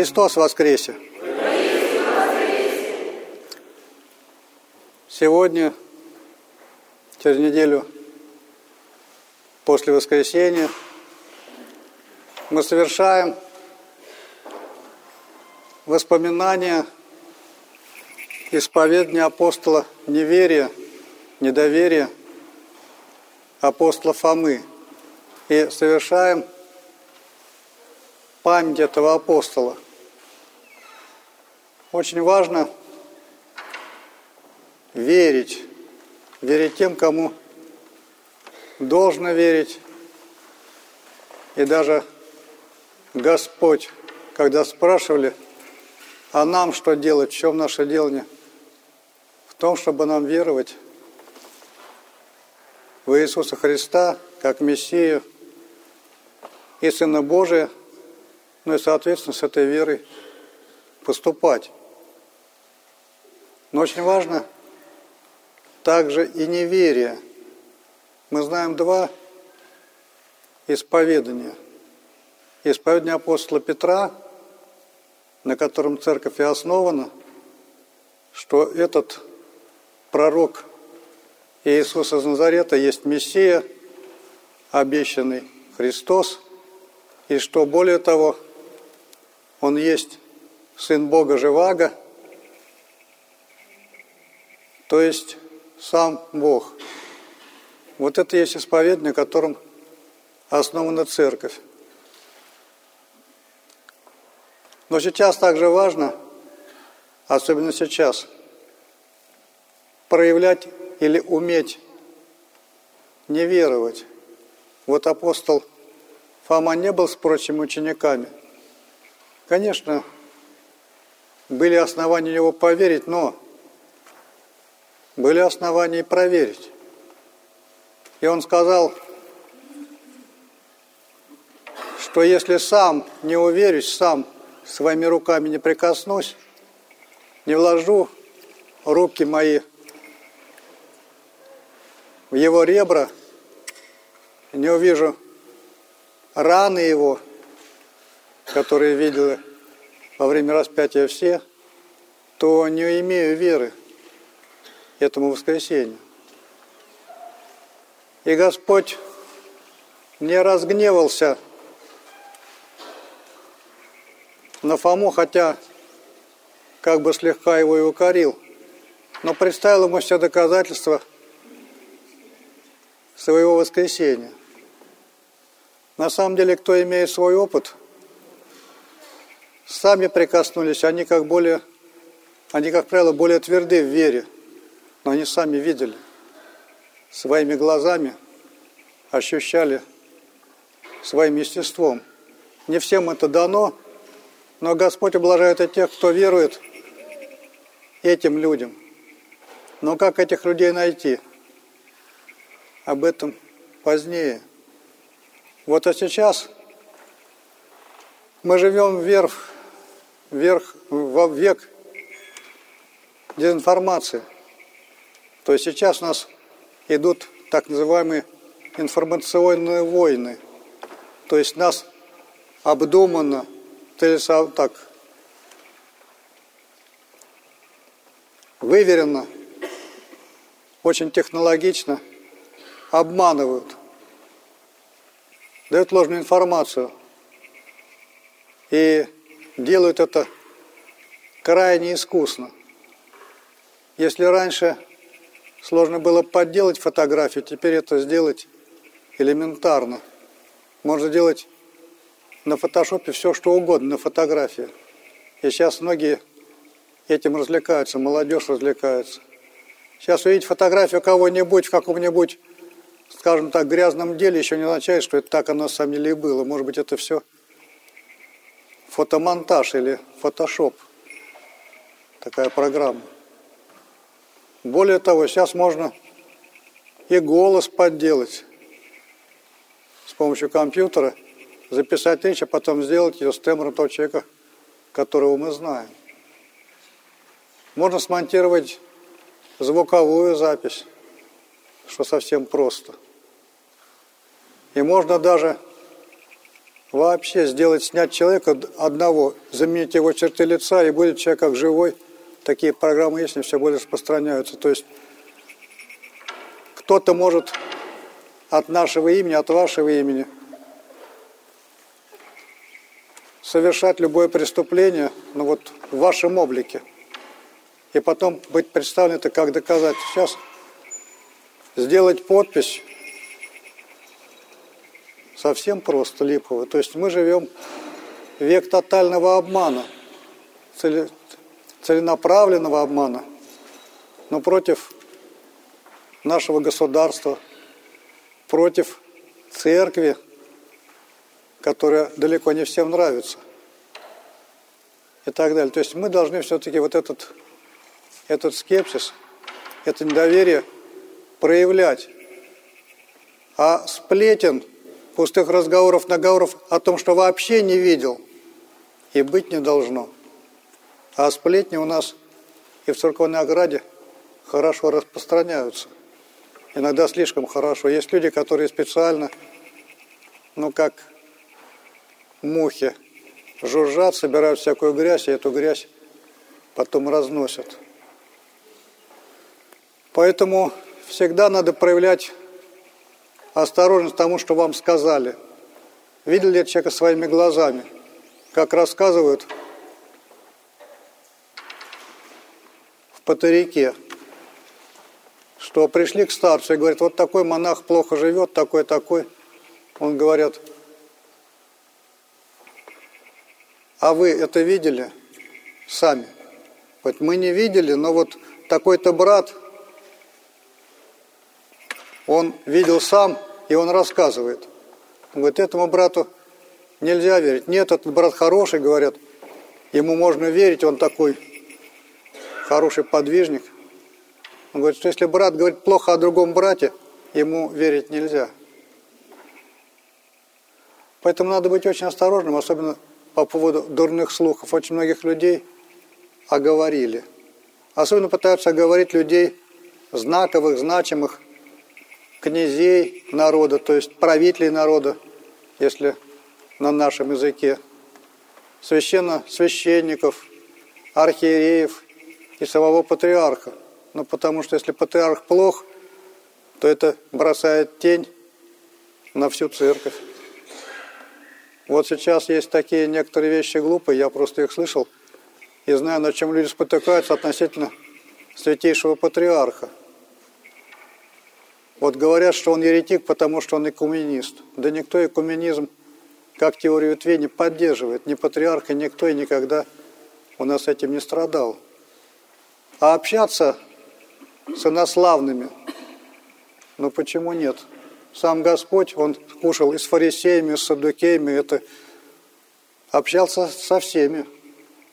Христос воскресе! Сегодня, через неделю после воскресения, мы совершаем воспоминания исповедания апостола неверия, недоверия апостола Фомы и совершаем память этого апостола. Очень важно верить, верить тем, кому должно верить. И даже Господь, когда спрашивали, а нам что делать, в чем наше делание? В том, чтобы нам веровать в Иисуса Христа, как Мессию и Сына Божия – ну и, соответственно, с этой верой поступать. Но очень важно также и неверие. Мы знаем два исповедания. Исповедание апостола Петра, на котором церковь и основана, что этот пророк Иисус из Назарета есть Мессия, обещанный Христос, и что более того – он есть Сын Бога Живаго, то есть сам Бог. Вот это есть исповедание, на котором основана церковь. Но сейчас также важно, особенно сейчас, проявлять или уметь не веровать. Вот апостол Фома не был с прочими учениками – Конечно, были основания его поверить, но были основания проверить. И он сказал, что если сам не уверюсь, сам своими руками не прикоснусь, не вложу руки мои в его ребра, не увижу раны его – которые видели во время распятия все, то не имею веры этому воскресению. И Господь не разгневался на Фому, хотя как бы слегка его и укорил, но представил ему все доказательства своего воскресения. На самом деле, кто имеет свой опыт – сами прикоснулись, они как более, они, как правило, более тверды в вере, но они сами видели, своими глазами ощущали своим естеством. Не всем это дано, но Господь облажает и тех, кто верует этим людям. Но как этих людей найти? Об этом позднее. Вот а сейчас мы живем вверх вверх, во век дезинформации. То есть сейчас у нас идут так называемые информационные войны. То есть нас обдуманно, так, выверенно, очень технологично обманывают, дают ложную информацию. И делают это крайне искусно. Если раньше сложно было подделать фотографию, теперь это сделать элементарно. Можно делать на фотошопе все, что угодно на фотографии. И сейчас многие этим развлекаются, молодежь развлекается. Сейчас увидеть фотографию кого-нибудь в каком-нибудь, скажем так, грязном деле еще не означает, что это так оно на самом деле и было. Может быть, это все фотомонтаж или фотошоп. Такая программа. Более того, сейчас можно и голос подделать с помощью компьютера, записать речь, а потом сделать ее с тембром того человека, которого мы знаем. Можно смонтировать звуковую запись, что совсем просто. И можно даже вообще сделать, снять человека одного, заменить его черты лица, и будет человек как живой. Такие программы есть, они все более распространяются. То есть кто-то может от нашего имени, от вашего имени совершать любое преступление, ну вот в вашем облике. И потом быть представлен это как доказать. Сейчас сделать подпись совсем просто липово. То есть мы живем век тотального обмана, целенаправленного обмана, но против нашего государства, против церкви, которая далеко не всем нравится и так далее. То есть мы должны все-таки вот этот, этот скепсис, это недоверие проявлять. А сплетен, пустых разговоров, наговоров о том, что вообще не видел, и быть не должно. А сплетни у нас и в церковной ограде хорошо распространяются. Иногда слишком хорошо. Есть люди, которые специально, ну как мухи, жужжат, собирают всякую грязь, и эту грязь потом разносят. Поэтому всегда надо проявлять осторожность тому, что вам сказали. Видели ли человека своими глазами? Как рассказывают в Патерике, что пришли к старцу и говорят, вот такой монах плохо живет, такой-такой. Он говорят, а вы это видели сами? Вот мы не видели, но вот такой-то брат – он видел сам, и он рассказывает. Он говорит, этому брату нельзя верить. Нет, этот брат хороший, говорят, ему можно верить, он такой хороший подвижник. Он говорит, что если брат говорит плохо о другом брате, ему верить нельзя. Поэтому надо быть очень осторожным, особенно по поводу дурных слухов. Очень многих людей оговорили. Особенно пытаются оговорить людей знаковых, значимых, князей народа, то есть правителей народа, если на нашем языке, священно священников, архиереев и самого патриарха. Ну, потому что если патриарх плох, то это бросает тень на всю церковь. Вот сейчас есть такие некоторые вещи глупые, я просто их слышал, и знаю, на чем люди спотыкаются относительно святейшего патриарха – вот говорят, что он еретик, потому что он экуменист. Да никто экуменизм как теорию ветвей не поддерживает. Ни патриарх, и никто и никогда у нас этим не страдал. А общаться с инославными, ну почему нет? Сам Господь, Он кушал и с фарисеями, и с садукеями, это общался со всеми,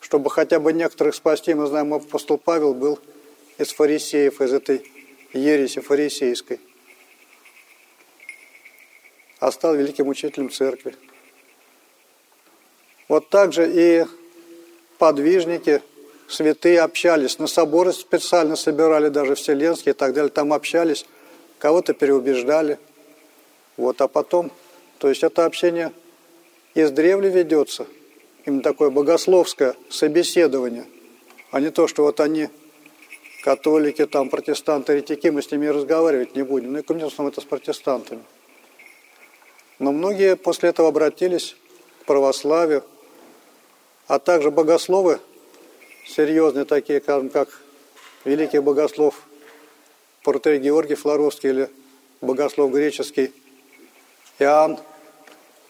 чтобы хотя бы некоторых спасти. Мы знаем, апостол Павел был из фарисеев, из этой ереси фарисейской а стал великим учителем церкви. Вот так же и подвижники, святые общались, на соборы специально собирали, даже вселенские и так далее, там общались, кого-то переубеждали. Вот, а потом, то есть это общение издревле ведется, именно такое богословское собеседование, а не то, что вот они католики, там, протестанты, еретики, мы с ними разговаривать не будем. Ну и, конечно, это с протестантами. Но многие после этого обратились к православию, а также богословы, серьезные такие, скажем, как великий богослов Портрей Георгий Флоровский или богослов греческий Иоанн,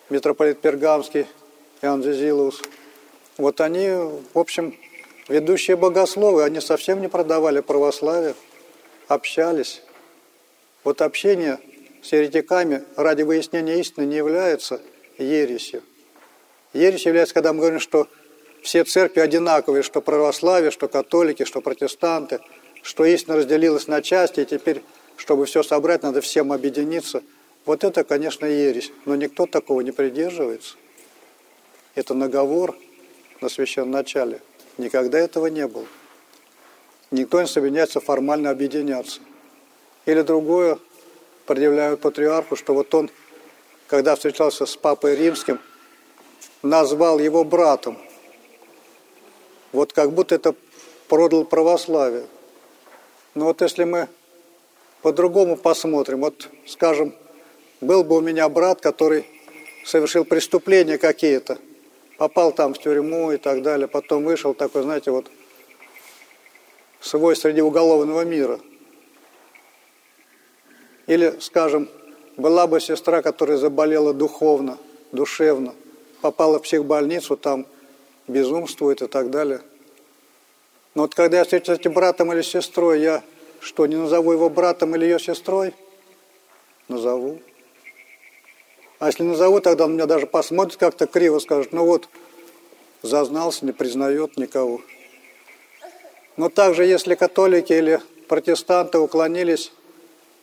митрополит Пергамский, Иоанн Зизилус. Вот они, в общем, ведущие богословы, они совсем не продавали православие, общались. Вот общение с еретиками ради выяснения истины не является ересью. Ересь является, когда мы говорим, что все церкви одинаковые, что православие, что католики, что протестанты, что истина разделилась на части, и теперь, чтобы все собрать, надо всем объединиться. Вот это, конечно, ересь, но никто такого не придерживается. Это наговор на священном начале. Никогда этого не было. Никто не собирается формально объединяться. Или другое, предъявляют патриарху, что вот он, когда встречался с папой римским, назвал его братом. Вот как будто это продал православие. Но вот если мы по-другому посмотрим, вот скажем, был бы у меня брат, который совершил преступления какие-то, попал там в тюрьму и так далее, потом вышел такой, знаете, вот свой среди уголовного мира. Или, скажем, была бы сестра, которая заболела духовно, душевно, попала в психбольницу, там безумствует и так далее. Но вот когда я встречаюсь с этим братом или сестрой, я что, не назову его братом или ее сестрой? Назову. А если назову, тогда он меня даже посмотрит как-то криво, скажет, ну вот, зазнался, не признает никого. Но также, если католики или протестанты уклонились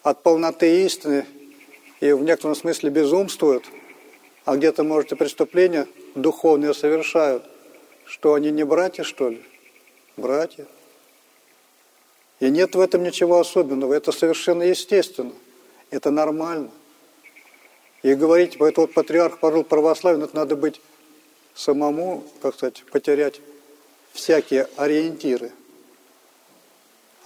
от полноты истины и в некотором смысле безумствуют, а где-то, может, и преступления духовные совершают, что они не братья, что ли? Братья. И нет в этом ничего особенного, это совершенно естественно, это нормально. И говорить, поэтому вот патриарх порол православен, это надо быть самому, как сказать, потерять всякие ориентиры.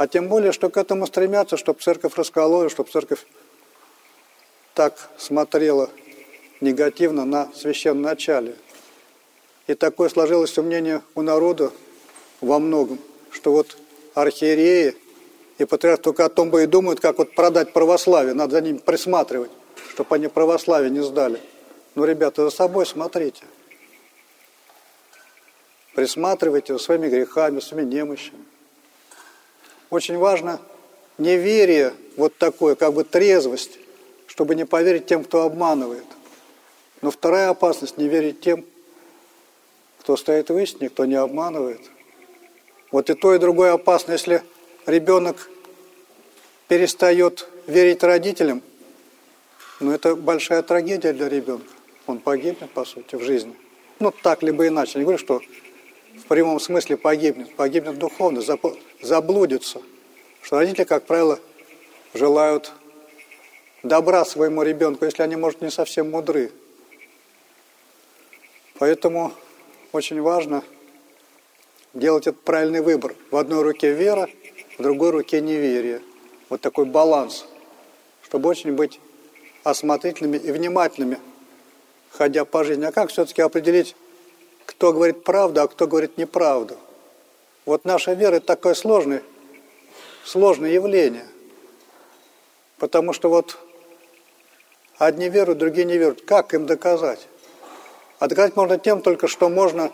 А тем более, что к этому стремятся, чтобы церковь раскололась, чтобы церковь так смотрела негативно на священном начале. И такое сложилось мнение у народа во многом, что вот архиереи и патриарх только о том бы и думают, как вот продать православие, надо за ними присматривать, чтобы они православие не сдали. Ну, ребята, за собой смотрите. Присматривайте за своими грехами, своими немощами. Очень важно неверие, вот такое, как бы трезвость, чтобы не поверить тем, кто обманывает. Но вторая опасность – не верить тем, кто стоит в истине, кто не обманывает. Вот и то, и другое опасно. Если ребенок перестает верить родителям, ну это большая трагедия для ребенка. Он погибнет, по сути, в жизни. Ну, так либо иначе. Не говорю, что в прямом смысле погибнет. Погибнет духовно, заблудится. Что родители, как правило, желают добра своему ребенку, если они, может, не совсем мудры. Поэтому очень важно делать этот правильный выбор. В одной руке вера, в другой руке неверие. Вот такой баланс, чтобы очень быть осмотрительными и внимательными, ходя по жизни. А как все-таки определить, кто говорит правду, а кто говорит неправду? Вот наша вера – это такое сложное, сложное явление. Потому что вот одни веруют, другие не веруют. Как им доказать? А доказать можно тем только, что можно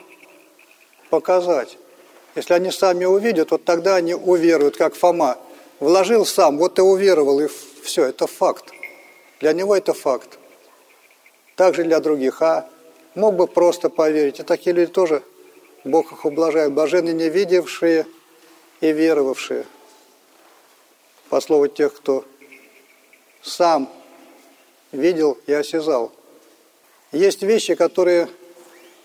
показать. Если они сами увидят, вот тогда они уверуют, как Фома. Вложил сам, вот и уверовал, и все, это факт. Для него это факт. Также для других. А мог бы просто поверить. И такие люди тоже, Бог их ублажает. Блаженны не видевшие и веровавшие. По слову тех, кто сам видел и осязал. Есть вещи, которые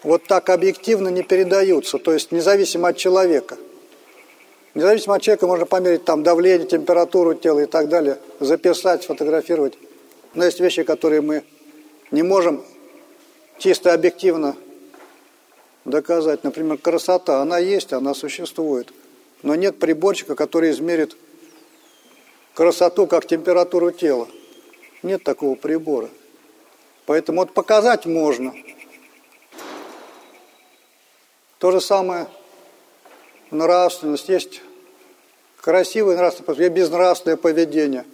вот так объективно не передаются, то есть независимо от человека. Независимо от человека можно померить там давление, температуру тела и так далее, записать, сфотографировать. Но есть вещи, которые мы не можем чисто объективно доказать. Например, красота, она есть, она существует. Но нет приборчика, который измерит красоту как температуру тела. Нет такого прибора. Поэтому вот показать можно – то же самое нравственность. Есть красивое нравственное поведение, безнравственное поведение.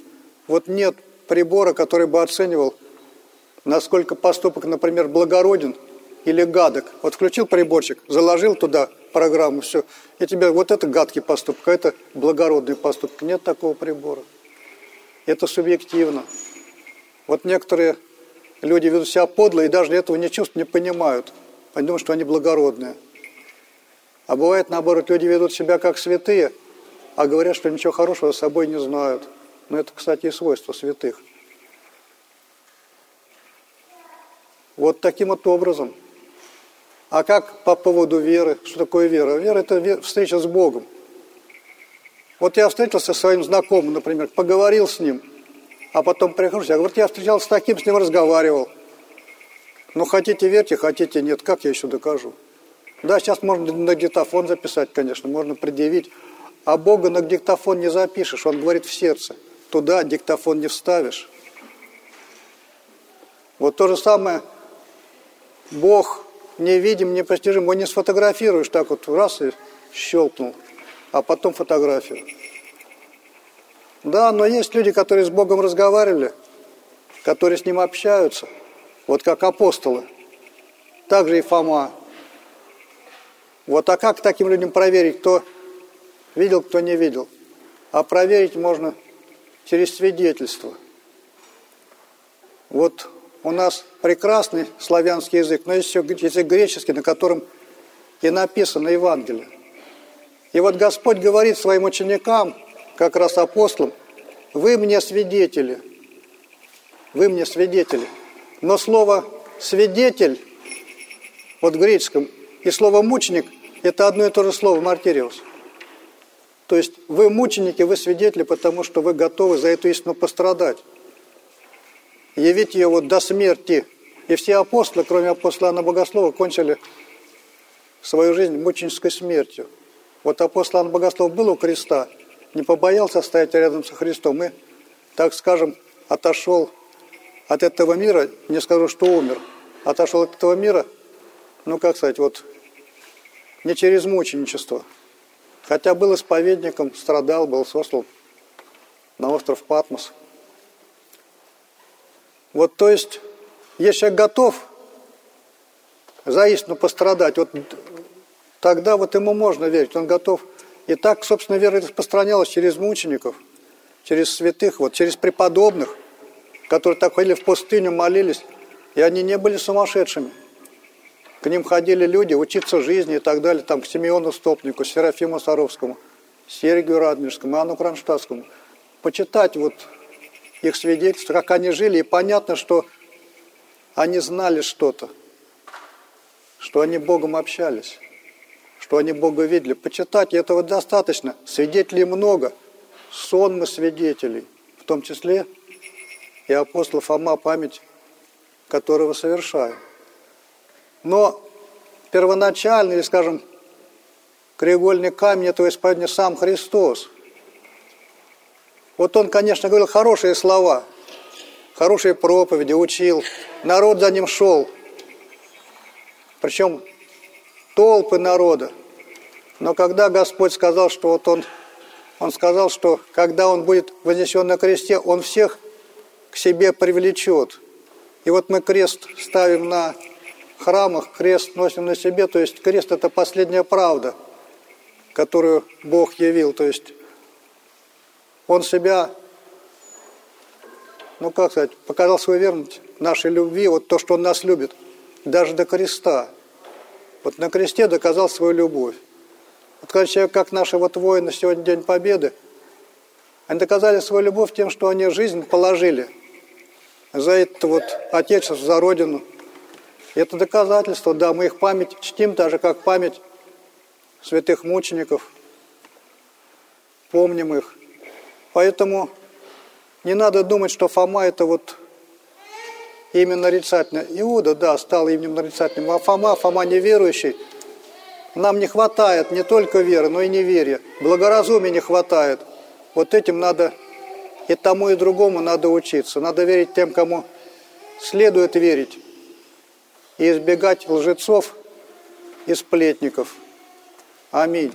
Вот нет прибора, который бы оценивал, насколько поступок, например, благороден или гадок. Вот включил приборчик, заложил туда программу, все, и тебе вот это гадкий поступок, а это благородный поступок. Нет такого прибора. Это субъективно. Вот некоторые люди ведут себя подло и даже этого не чувствуют, не понимают. Они думают, что они благородные. А бывает, наоборот, люди ведут себя как святые, а говорят, что ничего хорошего с собой не знают. Но это, кстати, и свойство святых. Вот таким вот образом. А как по поводу веры? Что такое вера? Вера – это встреча с Богом. Вот я встретился со своим знакомым, например, поговорил с ним, а потом прихожу, я говорю, я встречался с таким, с ним разговаривал. Ну, хотите верьте, хотите нет. Как я еще докажу? Да, сейчас можно на диктофон записать, конечно, можно предъявить. А Бога на диктофон не запишешь, Он говорит в сердце. Туда диктофон не вставишь. Вот то же самое, Бог невидим, непостижим, его не сфотографируешь так вот раз и щелкнул, а потом фотографию. Да, но есть люди, которые с Богом разговаривали, которые с Ним общаются, вот как апостолы, также и Фома. Вот а как таким людям проверить, кто видел, кто не видел? А проверить можно через свидетельство. Вот у нас прекрасный славянский язык, но есть еще язык греческий, на котором и написано Евангелие. И вот Господь говорит своим ученикам, как раз апостолам, вы мне свидетели, вы мне свидетели. Но слово «свидетель» вот в греческом и слово «мученик» – это одно и то же слово «мартириус». То есть вы мученики, вы свидетели, потому что вы готовы за эту истину пострадать явить ее вот до смерти. И все апостолы, кроме апостола Анна Богослова, кончили свою жизнь мученической смертью. Вот апостол Анна Богослов был у креста, не побоялся стоять рядом со Христом и, так скажем, отошел от этого мира, не скажу, что умер, отошел от этого мира, ну, как сказать, вот не через мученичество, хотя был исповедником, страдал, был сослан на остров Патмос – вот то есть, если человек готов за истину пострадать, вот тогда вот ему можно верить, он готов. И так, собственно, вера распространялась через мучеников, через святых, вот через преподобных, которые так ходили в пустыню, молились, и они не были сумасшедшими. К ним ходили люди учиться жизни и так далее, там, к Симеону Стопнику, Серафиму Саровскому, Сергию Радмирскому, Анну Кронштадтскому. Почитать вот их свидетельства, как они жили, и понятно, что они знали что-то, что они Богом общались, что они Бога видели. Почитать этого достаточно. Свидетелей много. Сон мы свидетелей, в том числе и апостол Фома, память которого совершаем. Но первоначальный, или, скажем, краеугольный камень этого исповедания сам Христос – вот он, конечно, говорил хорошие слова, хорошие проповеди, учил, народ за ним шел. Причем толпы народа. Но когда Господь сказал, что вот он, он сказал, что когда он будет вознесен на кресте, он всех к себе привлечет. И вот мы крест ставим на храмах, крест носим на себе, то есть крест – это последняя правда, которую Бог явил, то есть он себя, ну как сказать, показал свою верность нашей любви, вот то, что он нас любит, даже до креста. Вот на кресте доказал свою любовь. Вот когда человек, как наши вот воины сегодня День Победы, они доказали свою любовь тем, что они жизнь положили за это вот Отечество, за Родину. И это доказательство, да, мы их память чтим, так же, как память святых мучеников, помним их. Поэтому не надо думать, что Фома это вот имя нарицательное. Иуда, да, стал именем нарицательным, а Фома, Фома неверующий. Нам не хватает не только веры, но и неверия. Благоразумия не хватает. Вот этим надо и тому, и другому надо учиться. Надо верить тем, кому следует верить. И избегать лжецов и сплетников. Аминь.